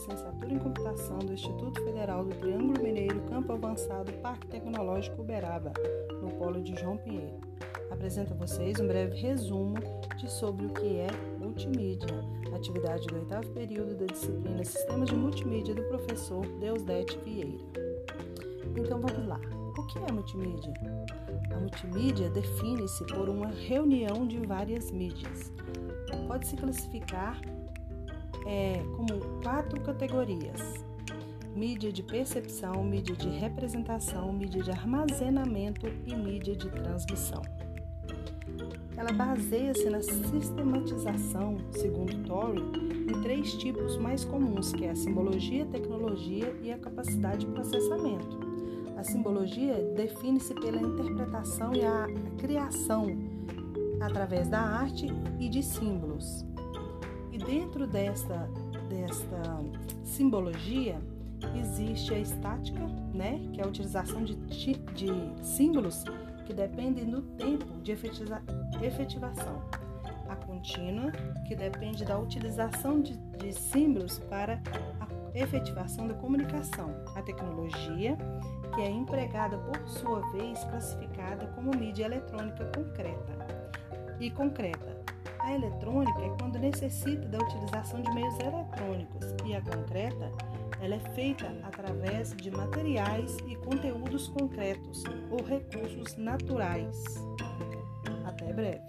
licenciatura em computação do Instituto Federal do Triângulo Mineiro, Campo Avançado, Parque Tecnológico Uberaba, no Polo de João Pinheiro. Apresento a vocês um breve resumo de sobre o que é multimídia, atividade do oitavo período da disciplina Sistemas de Multimídia do professor Deusdete Vieira. Então vamos lá. O que é multimídia? A multimídia define-se por uma reunião de várias mídias. Pode-se classificar é, como quatro categorias: mídia de percepção, mídia de representação, mídia de armazenamento e mídia de transmissão. Ela baseia-se na sistematização, segundo Torrey, em três tipos mais comuns, que é a simbologia, a tecnologia e a capacidade de processamento. A simbologia define-se pela interpretação e a criação através da arte e de símbolos. E dentro desta, desta simbologia existe a estática, né, que é a utilização de, de símbolos que dependem do tempo de efetivação. A contínua, que depende da utilização de, de símbolos para a efetivação da comunicação. A tecnologia, que é empregada por sua vez classificada como mídia eletrônica concreta e concreta. A eletrônica é quando necessita da utilização de meios eletrônicos e a concreta, ela é feita através de materiais e conteúdos concretos ou recursos naturais. Até breve.